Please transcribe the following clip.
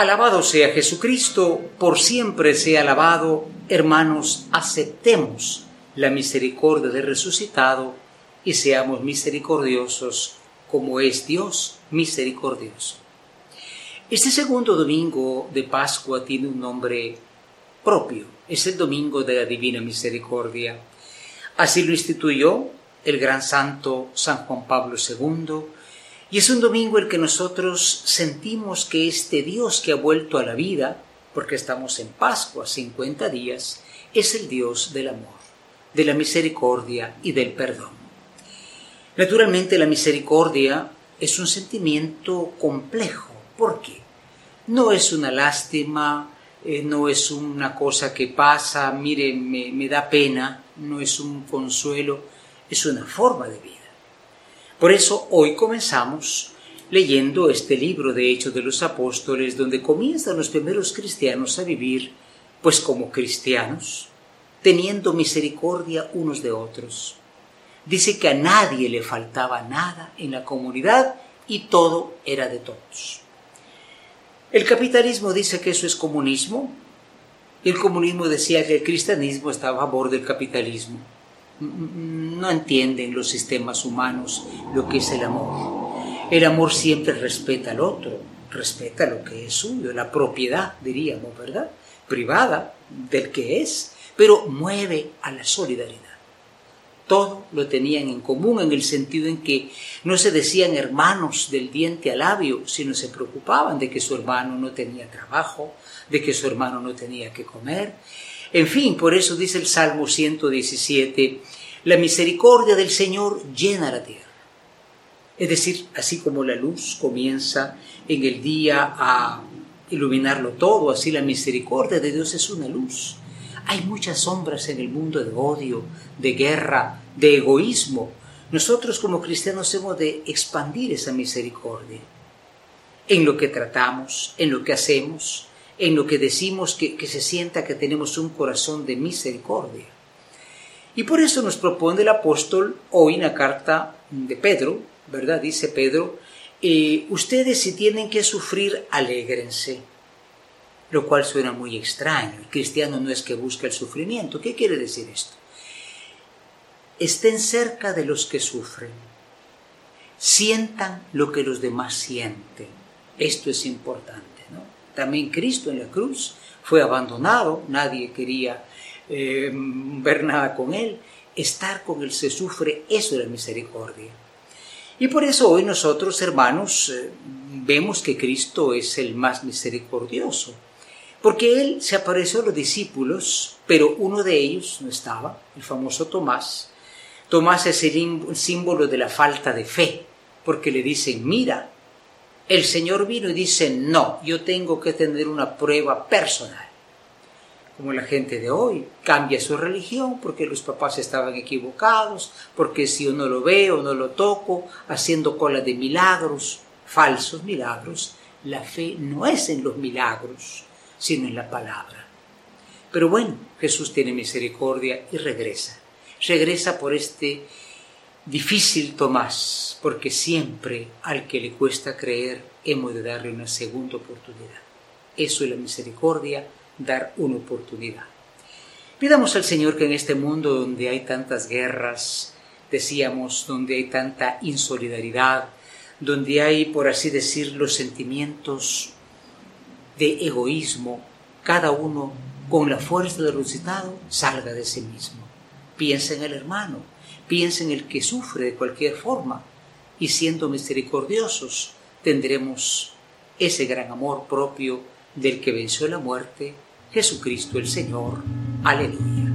Alabado sea Jesucristo, por siempre sea alabado. Hermanos, aceptemos la misericordia del resucitado y seamos misericordiosos como es Dios misericordioso. Este segundo domingo de Pascua tiene un nombre propio, es el domingo de la Divina Misericordia. Así lo instituyó el gran santo San Juan Pablo II, y es un domingo el que nosotros sentimos que este Dios que ha vuelto a la vida, porque estamos en Pascua, 50 días, es el Dios del amor, de la misericordia y del perdón. Naturalmente la misericordia es un sentimiento complejo. ¿Por qué? No es una lástima, eh, no es una cosa que pasa, mire, me, me da pena, no es un consuelo, es una forma de vida. Por eso hoy comenzamos leyendo este libro de Hechos de los Apóstoles, donde comienzan los primeros cristianos a vivir, pues como cristianos, teniendo misericordia unos de otros. Dice que a nadie le faltaba nada en la comunidad y todo era de todos. El capitalismo dice que eso es comunismo. Y el comunismo decía que el cristianismo estaba a favor del capitalismo no entienden los sistemas humanos lo que es el amor. El amor siempre respeta al otro, respeta lo que es suyo, la propiedad, diríamos, ¿verdad? Privada del que es, pero mueve a la solidaridad. Todo lo tenían en común en el sentido en que no se decían hermanos del diente al labio, sino se preocupaban de que su hermano no tenía trabajo, de que su hermano no tenía que comer, en fin, por eso dice el Salmo 117, la misericordia del Señor llena la tierra. Es decir, así como la luz comienza en el día a iluminarlo todo, así la misericordia de Dios es una luz. Hay muchas sombras en el mundo de odio, de guerra, de egoísmo. Nosotros como cristianos hemos de expandir esa misericordia en lo que tratamos, en lo que hacemos, en lo que decimos que, se sienta que tenemos un corazón de misericordia. Y por eso nos propone el apóstol hoy en la carta de Pedro, ¿verdad? Dice Pedro, eh, ustedes si tienen que sufrir, alégrense. Lo cual suena muy extraño. El cristiano no es que busque el sufrimiento. ¿Qué quiere decir esto? Estén cerca de los que sufren. Sientan lo que los demás sienten. Esto es importante. También Cristo en la cruz fue abandonado, nadie quería eh, ver nada con él. Estar con él se sufre, eso es la misericordia. Y por eso hoy nosotros, hermanos, eh, vemos que Cristo es el más misericordioso, porque Él se apareció a los discípulos, pero uno de ellos no estaba, el famoso Tomás. Tomás es el símbolo de la falta de fe, porque le dicen, mira, el Señor vino y dice, no, yo tengo que tener una prueba personal. Como la gente de hoy cambia su religión porque los papás estaban equivocados, porque si yo no lo veo, no lo toco, haciendo cola de milagros, falsos milagros, la fe no es en los milagros, sino en la palabra. Pero bueno, Jesús tiene misericordia y regresa. Regresa por este Difícil Tomás, porque siempre al que le cuesta creer hemos de darle una segunda oportunidad. Eso es la misericordia, dar una oportunidad. Pidamos al Señor que en este mundo donde hay tantas guerras, decíamos, donde hay tanta insolidaridad, donde hay, por así decir, los sentimientos de egoísmo, cada uno con la fuerza del resucitado salga de sí mismo. Piensa en el hermano, piensa en el que sufre de cualquier forma y siendo misericordiosos tendremos ese gran amor propio del que venció la muerte, Jesucristo el Señor. Aleluya.